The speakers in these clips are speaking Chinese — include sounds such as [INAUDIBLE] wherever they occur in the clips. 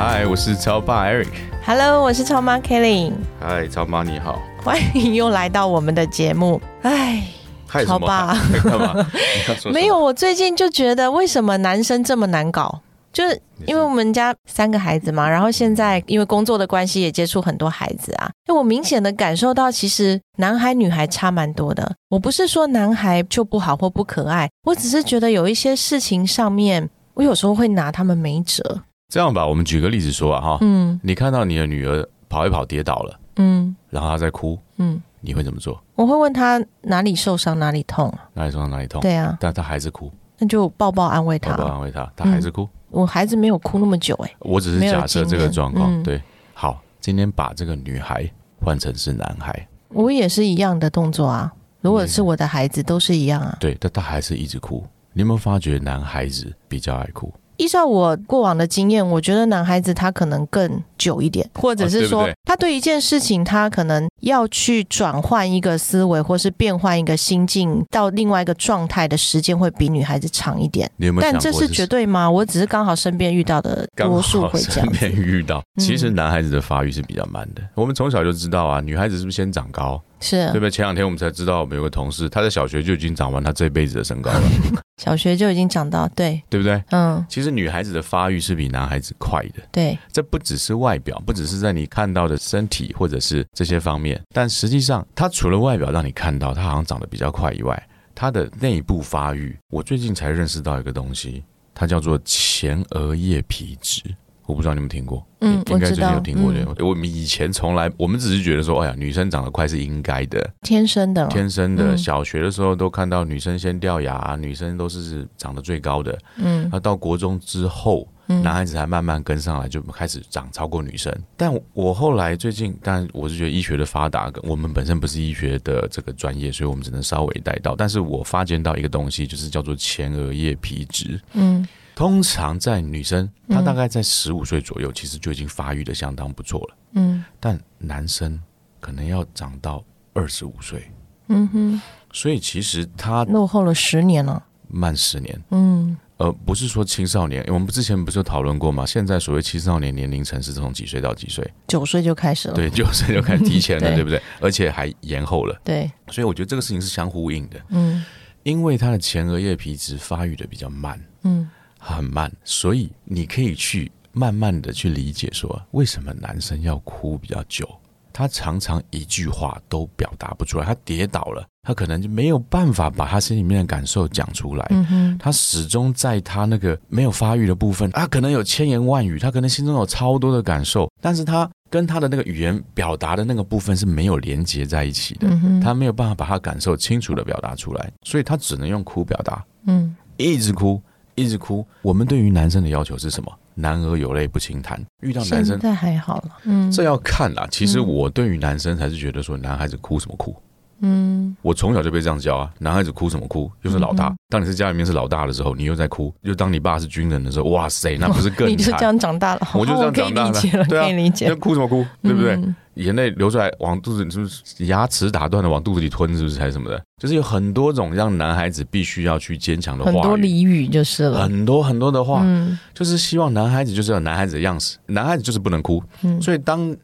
嗨，我是超爸 Eric。Hello，我是超妈 Kelly，嗨，超妈你好。欢迎又来到我们的节目。哎，嗨什么超爸嗨 [LAUGHS] 干嘛？你要说什么没有，我最近就觉得为什么男生这么难搞？就是因为我们家三个孩子嘛，然后现在因为工作的关系也接触很多孩子啊，就我明显的感受到，其实男孩女孩差蛮多的。我不是说男孩就不好或不可爱，我只是觉得有一些事情上面，我有时候会拿他们没辙。这样吧，我们举个例子说啊哈，嗯你看到你的女儿跑一跑跌倒了，嗯然后她在哭，嗯，你会怎么做？我会问她哪里受伤哪里痛，哪里受伤哪里痛？对啊，但她还是哭，那就抱抱安慰她，抱抱安慰她，她还是哭。我孩子没有哭那么久、哎，我只是假设这个状况，嗯对。好，今天把这个女孩换成是男孩，我也是一样的动作啊。如果是我的孩子，都是一样啊。对，但他还是一直哭。你有没有发觉男孩子比较爱哭？依照我过往的经验，我觉得男孩子他可能更久一点，或者是说、哦对对他对一件事情，他可能要去转换一个思维，或是变换一个心境到另外一个状态的时间会比女孩子长一点。你有没有？但这是绝对吗？我只是刚好身边遇到的刚多数好会这样身边。遇到。嗯其实男孩子的发育是比较慢的。我们从小就知道啊，女孩子是不是先长高？是对不对？前两天我们才知道，我们有个同事，他在小学就已经长完他这辈子的身高了，[LAUGHS] 小学就已经长到对，对不对？嗯，其实女孩子的发育是比男孩子快的。对，这不只是外表，不只是在你看到的身体或者是这些方面，但实际上，它除了外表让你看到它好像长得比较快以外，它的内部发育，我最近才认识到一个东西，它叫做前额叶皮质。我不知道你们听过，嗯应该最近我知道有听过的。嗯我们以前从来，我们只是觉得说，哎呀，女生长得快是应该的，天生的，天生的。嗯小学的时候都看到女生先掉牙，女生都是长得最高的。嗯那到国中之后，嗯男孩子才慢慢跟上来，就开始长超过女生。但我后来最近，但我是觉得医学的发达，我们本身不是医学的这个专业，所以我们只能稍微带到。但是我发现到一个东西，就是叫做前额叶皮质。嗯通常在女生，她嗯大概在十五岁左右，其实就已经发育的相当不错了。嗯。但男生可能要长到二十五岁，嗯哼，所以其实他落后了十年了，慢十年。嗯。呃，不是说青少年，我们之前不是有讨论过吗？现在所谓青少年年龄层是从几岁到几岁？九岁就开始了，对，九岁就开始提前了，[LAUGHS] 对。对不对？而且还延后了，对，所以我觉得这个事情是相呼应的。嗯。因为他的前额叶皮质发育的比较慢，嗯很慢，所以你可以去慢慢的去理解说，为什么男生要哭比较久。他常常一句话都表达不出来，他跌倒了，他可能就没有办法把他心里面的感受讲出来。嗯哼，他始终在他那个没有发育的部分，他可能有千言万语，他可能心中有超多的感受，但是他跟他的那个语言表达的那个部分是没有连接在一起的，嗯哼，他没有办法把他感受清楚的表达出来，所以他只能用哭表达，嗯一直哭，一直哭。我们对于男生的要求是什么？男儿有泪不轻弹。遇到男生现，在还好了，嗯这要看啦。其实嗯我对于男生才是觉得说，男孩子哭什么哭？嗯我从小就被这样教啊，男孩子哭什么哭？又是老大。嗯当你是家里面是老大的时候，你又在哭；又当你爸是军人的时候，哇塞，那不是更 [LAUGHS] 你就这？样长大了，我就这样哦可以长大了理解了，对啊可以理解那，哭什么哭？对不对？嗯眼泪流出来往肚子里，是不是牙齿打断了往肚子里吞？是不是还是什么的？就是有很多种让男孩子必须要去坚强的话很多，俚语就是了，很多很多的话，嗯。就是希望男孩子就是有男孩子的样子，男孩子就是不能哭。嗯，所以当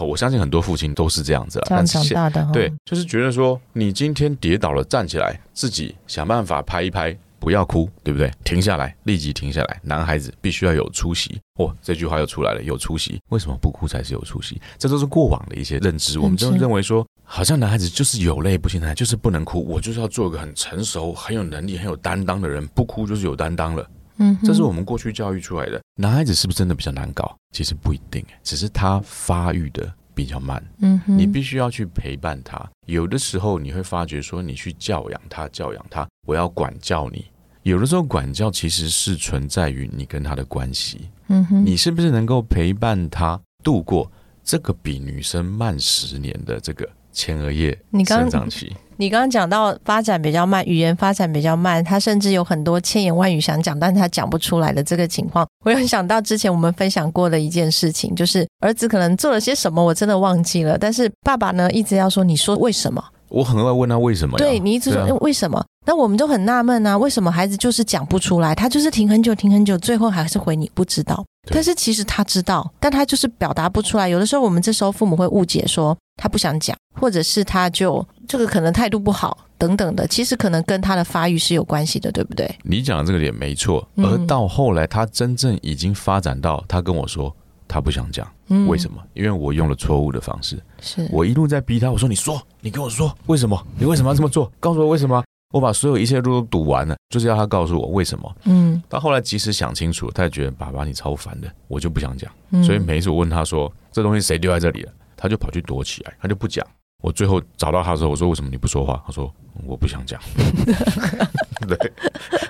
我相信很多父亲都是这样子了，这样长大的哈，对，就是觉得说，你今天跌倒了，站起来，自己想办法拍一拍，不要哭，对不对？停下来，立即停下来。男孩子必须要有出息。哦，这句话又出来了，有出息。为什么不哭才是有出息？这都是过往的一些认知，我们就认为说，好像男孩子就是有泪不轻弹，就是不能哭，我就是要做一个很成熟、很有能力、很有担当的人，不哭就是有担当了。嗯，这是我们过去教育出来的。男孩子是不是真的比较难搞？其实不一定，只是他发育的比较慢。嗯哼，你必须要去陪伴他。有的时候你会发觉说，你去教养他，教养他，我要管教你。有的时候管教其实是存在于你跟他的关系，嗯哼，你是不是能够陪伴他度过这个比女生慢十年的这个前额叶生长期，你刚刚讲到发展比较慢，语言发展比较慢，他甚至有很多千言万语想讲，但他讲不出来的这个情况，我有想到之前我们分享过的一件事情，就是儿子可能做了些什么，我真的忘记了，但是爸爸呢一直要说，你说为什么？我很爱问他为什么。对你一直说、啊为什么？那我们都很纳闷啊，为什么孩子就是讲不出来？他就是停很久，停很久，最后还是回你不知道。但是其实他知道，但他就是表达不出来。有的时候我们这时候父母会误解说他不想讲，或者是他就这个可能态度不好等等的，其实可能跟他的发育是有关系的，对不对？你讲的这个点没错，嗯而到后来他真正已经发展到他跟我说他不想讲，嗯为什么？因为我用了错误的方式，是我一路在逼他，我说你说，你跟我说为什么？你为什么要这么做？[LAUGHS] 告诉我为什么？我把所有一切路都堵完了，就是要他告诉我为什么。嗯到后来即使想清楚，他也觉得爸爸你超烦的，我就不想讲。嗯所以每一次我问他说这东西谁丢在这里了，他就跑去躲起来，他就不讲。我最后找到他的时候，我说为什么你不说话？他说我不想讲。[LAUGHS] 对，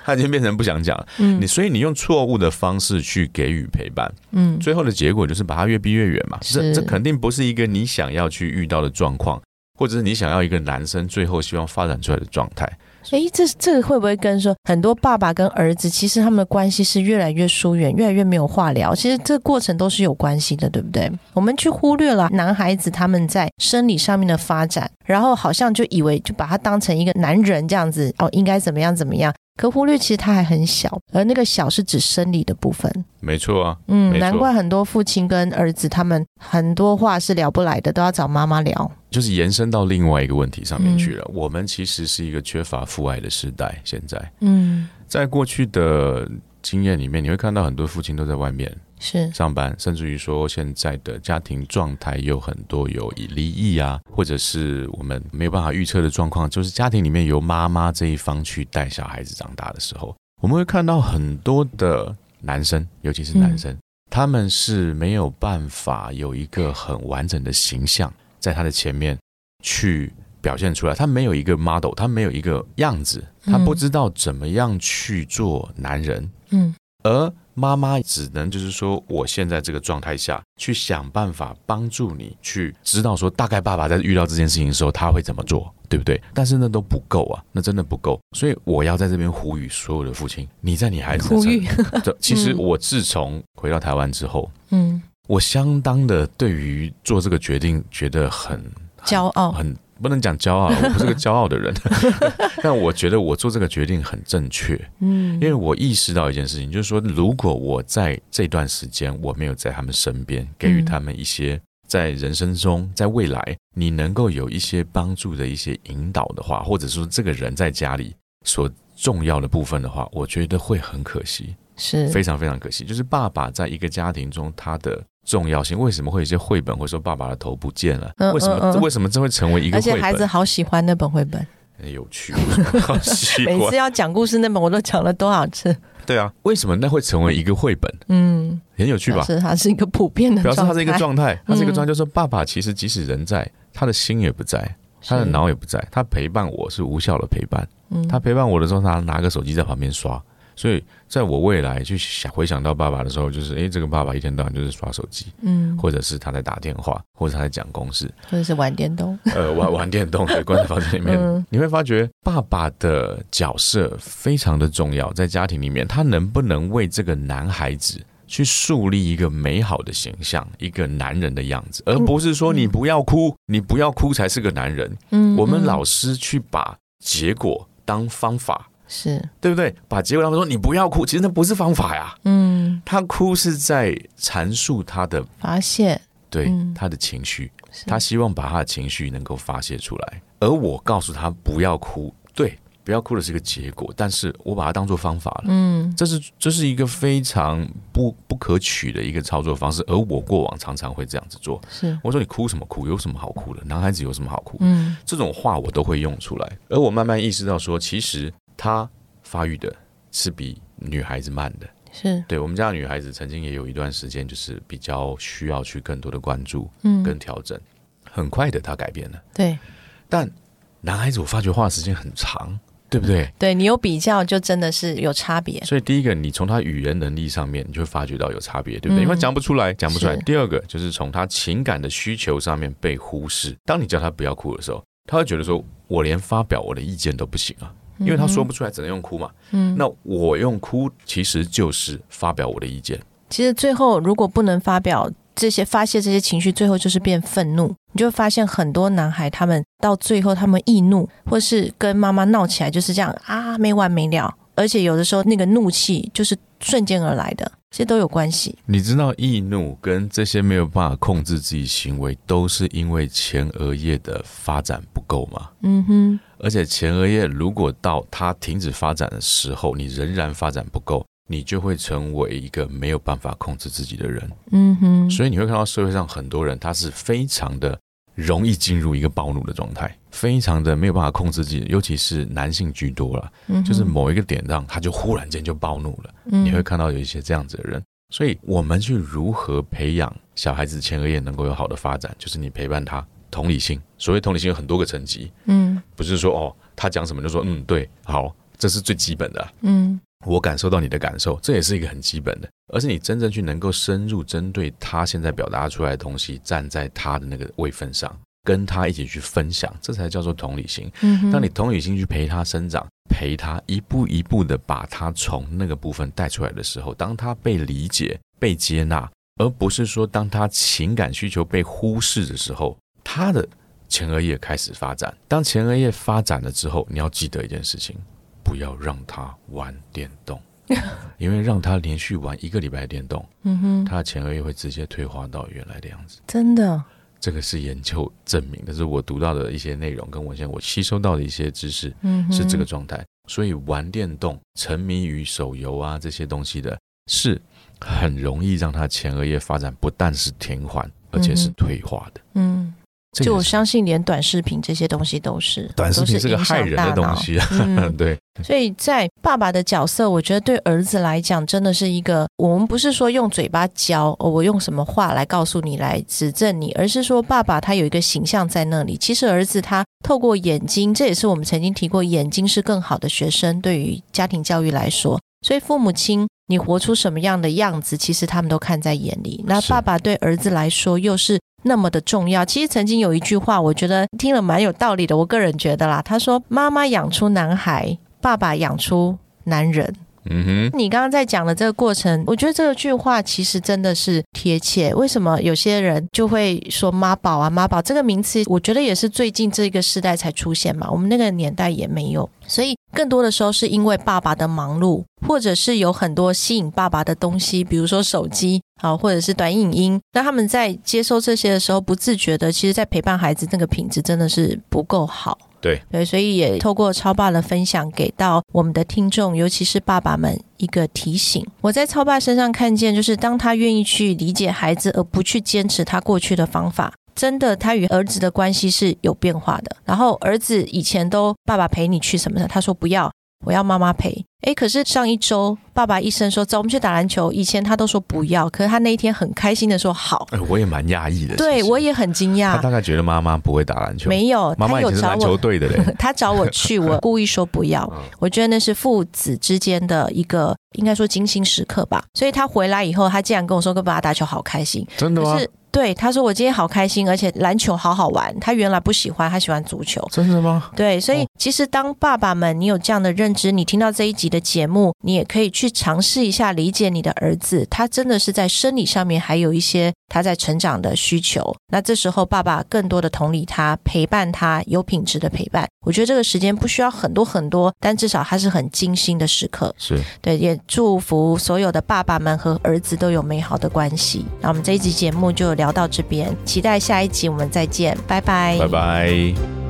他已经变成不想讲了。嗯你所以你用错误的方式去给予陪伴，嗯最后的结果就是把他越逼越远嘛。这这肯定不是一个你想要去遇到的状况，或者是你想要一个男生最后希望发展出来的状态。诶，这这个会不会跟说很多爸爸跟儿子，其实他们的关系是越来越疏远，越来越没有话聊？其实这个过程都是有关系的，对不对？我们去忽略了男孩子他们在生理上面的发展，然后好像就以为就把他当成一个男人这样子哦，应该怎么样怎么样，可忽略其实他还很小，而那个小是指生理的部分。没错啊，嗯，难怪很多父亲跟儿子他们很多话是聊不来的，都要找妈妈聊。就是延伸到另外一个问题上面去嗯了。我们其实是一个缺乏父爱的时代。现在，嗯，在过去的经验里面，你会看到很多父亲都在外面是，上班，甚至于说现在的家庭状态有很多有离异啊，或者是我们没有办法预测的状况，就是家庭里面由妈妈这一方去带小孩子长大的时候，我们会看到很多的男生，尤其是男生，他们是没有办法有一个很完整的形象在他的前面去表现出来，他没有一个 model，他没有一个样子，他不知道怎么样去做男人，嗯。而妈妈只能就是说，我现在这个状态下去想办法帮助你去知道说，大概爸爸在遇到这件事情的时候他会怎么做，对不对？但是那都不够啊，那真的不够。所以我要在这边呼吁所有的父亲，你在你孩子呼吁，这其实嗯我自从回到台湾之后，嗯，我相当的对于做这个决定觉得很骄傲，很不能讲骄傲，[LAUGHS] 我不是个骄傲的人，[LAUGHS] 但我觉得我做这个决定很正确。嗯。因为我意识到一件事情，就是说，如果我在这段时间我没有在他们身边，给予他们一些在人生中，在未来你能够有一些帮助的一些引导的话，或者说这个人在家里所重要的部分的话，我觉得会很可惜，是非常非常可惜。就是爸爸在一个家庭中他的重要性，为什么会有一些绘本会说爸爸的头不见了？嗯为什么？嗯嗯为什么这会成为一个而且？孩子好喜欢那本绘本，很有趣，好喜欢每次。要讲故事那本我都讲了多少次？对啊，为什么那会成为一个绘本？嗯，很有趣吧表？示它是一个普遍的，表示它是一个状态，它是一个状态，嗯就是说爸爸其实即使人在，他的心也不在，他的脑也不在，他陪伴我是无效的陪伴。嗯他陪伴我的时候，他拿个手机在旁边刷，所以在我未来去想回想到爸爸的时候，就是诶，这个爸爸一天到晚就是刷手机，嗯，或者是他在打电话，或者他在讲公事，或者是玩电动，[LAUGHS] 呃，玩玩电动，对，关在房间里面，嗯。你会发觉爸爸的角色非常的重要，在家庭里面，他能不能为这个男孩子去树立一个美好的形象，一个男人的样子，而不是说你不要哭，你不要哭才是个男人。嗯，我们嗯老师去把结果当方法，是对不对？把结果他们说你不要哭，其实那不是方法呀。嗯他哭是在阐述他的发泄，对嗯他的情绪，他希望把他的情绪能够发泄出来，而我告诉他不要哭，对，不要哭的是一个结果，但是我把它当做方法了。嗯这是这是一个非常不不可取的一个操作方式，而我过往常常会这样子做。是我说你哭什么哭？有什么好哭的？男孩子有什么好哭？嗯这种话我都会用出来，而我慢慢意识到说，其实他发育的是比女孩子慢的。是对我们家的女孩子，曾经也有一段时间，就是比较需要去更多的关注嗯跟调整。很快的，她改变了。对但男孩子，我发觉花的时间很长，对不对？对你有比较，就真的是有差别。所以第一个，你从他语言能力上面，你就会发觉到有差别，对不对？嗯因为讲不出来，讲不出来。第二个就是从他情感的需求上面被忽视。当你叫他不要哭的时候，他会觉得说，我连发表我的意见都不行啊，因为他说不出来，只能用哭嘛。嗯，那我用哭其实就是发表我的意见。其实最后如果不能发表这些发泄这些情绪，最后就是变愤怒。你就会发现很多男孩他们到最后他们易怒，或是跟妈妈闹起来，就是这样啊没完没了。而且有的时候那个怒气就是瞬间而来的，这些都有关系。你知道易怒跟这些没有办法控制自己行为，都是因为前额叶的发展不够吗？嗯哼，而且前额叶如果到它停止发展的时候，你仍然发展不够，你就会成为一个没有办法控制自己的人。嗯哼，所以你会看到社会上很多人，他是非常的容易进入一个暴怒的状态，非常的没有办法控制自己，尤其是男性居多了，嗯就是某一个点上，他就忽然间就暴怒了。嗯你会看到有一些这样子的人。所以，我们去如何培养小孩子前额叶能够有好的发展，就是你陪伴他同理心。所谓同理心有很多个层级，嗯。不是说哦，他讲什么就说嗯对，好，这是最基本的。啊、嗯。我感受到你的感受，这也是一个很基本的，而是你真正去能够深入针对他现在表达出来的东西，站在他的那个位分上，跟他一起去分享，这才叫做同理心。嗯哼，当你同理心去陪他生长，陪他一步一步的把他从那个部分带出来的时候，当他被理解、被接纳，而不是说当他情感需求被忽视的时候，他的前额叶开始发展。当前额叶发展了之后，你要记得一件事情，不要让他玩电动，[LAUGHS] 因为让他连续玩一个礼拜电动，嗯哼，他的前额叶会直接退化到原来的样子。真的，这个是研究证明但，是我读到的一些内容跟文献，我吸收到的一些知识。嗯，是这个状态。所以玩电动、沉迷于手游啊这些东西的，是很容易让他前额叶发展不但是停缓，而且是退化的。嗯。就我相信，连短视频这些东西都是短视频都是个害人的东西啊，嗯 [LAUGHS] 对，所以在爸爸的角色，我觉得对儿子来讲，真的是一个我们不是说用嘴巴教，哦、我用什么话来告诉你、来指正你，而是说爸爸他有一个形象在那里。其实儿子他透过眼睛，这也是我们曾经提过，眼睛是更好的学生，对于家庭教育来说。所以父母亲，你活出什么样的样子，其实他们都看在眼里。那爸爸对儿子来说又是那么的重要。其实曾经有一句话，我觉得听了蛮有道理的。我个人觉得啦，他说：“妈妈养出男孩，爸爸养出男人。”嗯哼，你刚刚在讲的这个过程，我觉得这句话其实真的是贴切。为什么有些人就会说妈宝啊？妈宝这个名词，我觉得也是最近这个时代才出现嘛，我们那个年代也没有。所以更多的时候是因为爸爸的忙碌，或者是有很多吸引爸爸的东西，比如说手机啊，或者是短影音。那他们在接收这些的时候，不自觉的，其实在陪伴孩子那个品质真的是不够好。对对，所以也透过超爸的分享，给到我们的听众，尤其是爸爸们一个提醒。我在超爸身上看见，就是当他愿意去理解孩子，而不去坚持他过去的方法。真的，他与儿子的关系是有变化的。然后儿子以前都爸爸陪你去什么的，他说不要，我要妈妈陪。诶，可是上一周爸爸医生说走，我们去打篮球。以前他都说不要，可是他那一天很开心的说好。哎，我也蛮讶异的。对我也很惊讶，他大概觉得妈妈不会打篮球，没有，妈妈他有找我，队的嘞。[LAUGHS] 他找我去，[LAUGHS] 我故意说不要。嗯我觉得那是父子之间的一个，应该说精心时刻吧。所以他回来以后，他竟然跟我说跟爸爸打球好开心。真的吗可？是对他说我今天好开心，而且篮球好好玩。他原来不喜欢，他喜欢足球。真的吗？对，所以哦其实当爸爸们，你有这样的认知，你听到这一集的节目，你也可以去尝试一下理解你的儿子，他真的是在生理上面还有一些他在成长的需求。那这时候爸爸更多的同理他，陪伴他，有品质的陪伴。我觉得这个时间不需要很多很多，但至少他是很精心的时刻。是，对，也祝福所有的爸爸们和儿子都有美好的关系。那我们这一集节目就聊到这边，期待下一集我们再见，拜拜，拜拜。